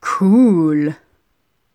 Cool.